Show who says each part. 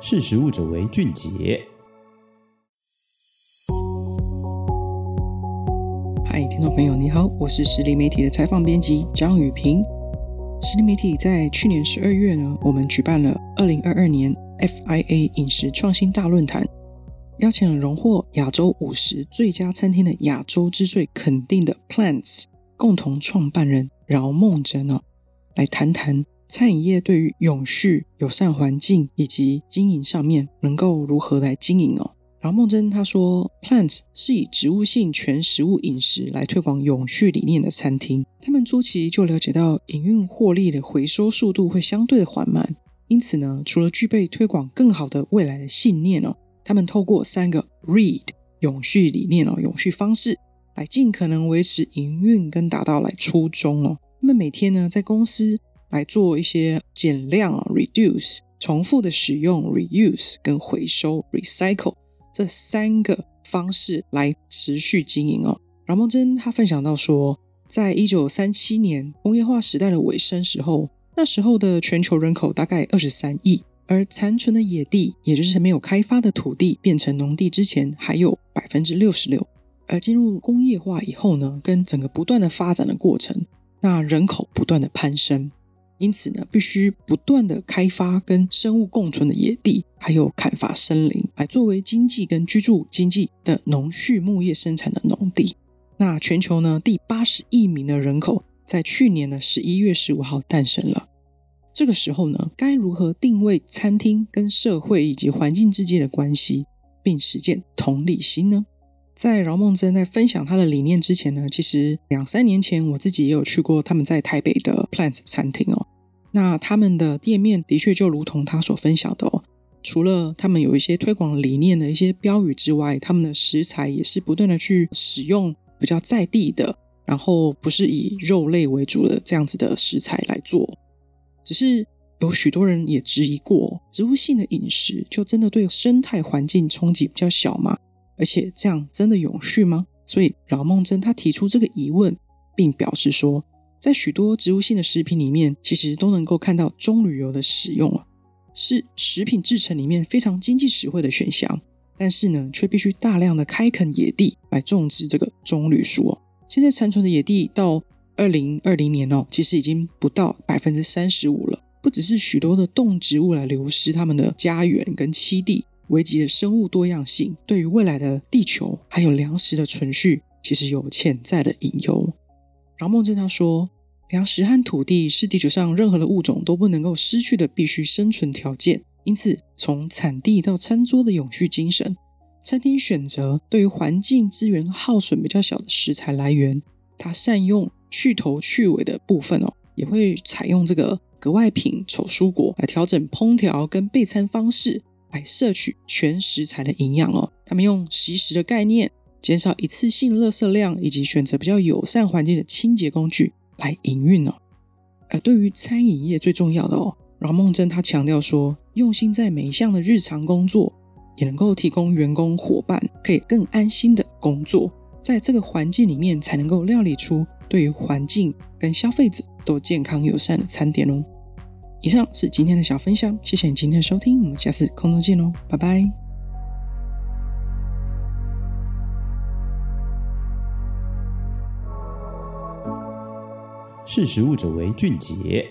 Speaker 1: 识食物者为俊杰。
Speaker 2: 嗨，听众朋友，你好，我是实力媒体的采访编辑张雨萍。实力媒体在去年十二月呢，我们举办了二零二二年 FIA 饮食创新大论坛，邀请了荣获亚洲五十最佳餐厅的亚洲之最肯定的 Plants 共同创办人饶梦真呢，来谈谈。餐饮业对于永续、友善环境以及经营上面，能够如何来经营哦？饶孟真他说，Plants 是以植物性全食物饮食来推广永续理念的餐厅。他们初期就了解到营运获利的回收速度会相对的缓慢，因此呢，除了具备推广更好的未来的信念哦，他们透过三个 READ 永续理念哦，永续方式来尽可能维持营运跟达到来初衷哦。他们每天呢在公司。来做一些减量啊，reduce，重复的使用，reuse，跟回收，recycle，这三个方式来持续经营哦。饶孟真他分享到说，在一九三七年工业化时代的尾声时候，那时候的全球人口大概二十三亿，而残存的野地，也就是没有开发的土地变成农地之前，还有百分之六十六。而进入工业化以后呢，跟整个不断的发展的过程，那人口不断的攀升。因此呢，必须不断的开发跟生物共存的野地，还有砍伐森林，来作为经济跟居住经济的农畜牧业生产的农地。那全球呢，第八十亿名的人口，在去年的十一月十五号诞生了。这个时候呢，该如何定位餐厅跟社会以及环境之间的关系，并实践同理心呢？在饶孟真在分享他的理念之前呢，其实两三年前我自己也有去过他们在台北的 Plants 餐厅哦。那他们的店面的确就如同他所分享的哦，除了他们有一些推广理念的一些标语之外，他们的食材也是不断的去使用比较在地的，然后不是以肉类为主的这样子的食材来做。只是有许多人也质疑过，植物性的饮食就真的对生态环境冲击比较小吗？而且这样真的永续吗？所以饶孟真他提出这个疑问，并表示说，在许多植物性的食品里面，其实都能够看到棕榈油的使用啊，是食品制成里面非常经济实惠的选项。但是呢，却必须大量的开垦野地来种植这个棕榈树哦。现在残存的野地到二零二零年哦，其实已经不到百分之三十五了。不只是许多的动植物来流失他们的家园跟栖地。危及的生物多样性，对于未来的地球还有粮食的存续，其实有潜在的隐忧。饶孟真他说，粮食和土地是地球上任何的物种都不能够失去的必须生存条件。因此，从产地到餐桌的永续精神，餐厅选择对于环境资源耗损比较小的食材来源，它善用去头去尾的部分哦，也会采用这个格外品丑蔬果来调整烹调跟备餐方式。来摄取全食材的营养哦。他们用惜食的概念，减少一次性垃圾量，以及选择比较友善环境的清洁工具来营运哦。而对于餐饮业最重要的哦，饶孟真他强调说，用心在每一项的日常工作，也能够提供员工伙伴可以更安心的工作，在这个环境里面才能够料理出对于环境跟消费者都健康友善的餐点哦。以上是今天的小分享，谢谢你今天的收听，我们下次空中见喽，拜拜。
Speaker 1: 识时务者为俊杰。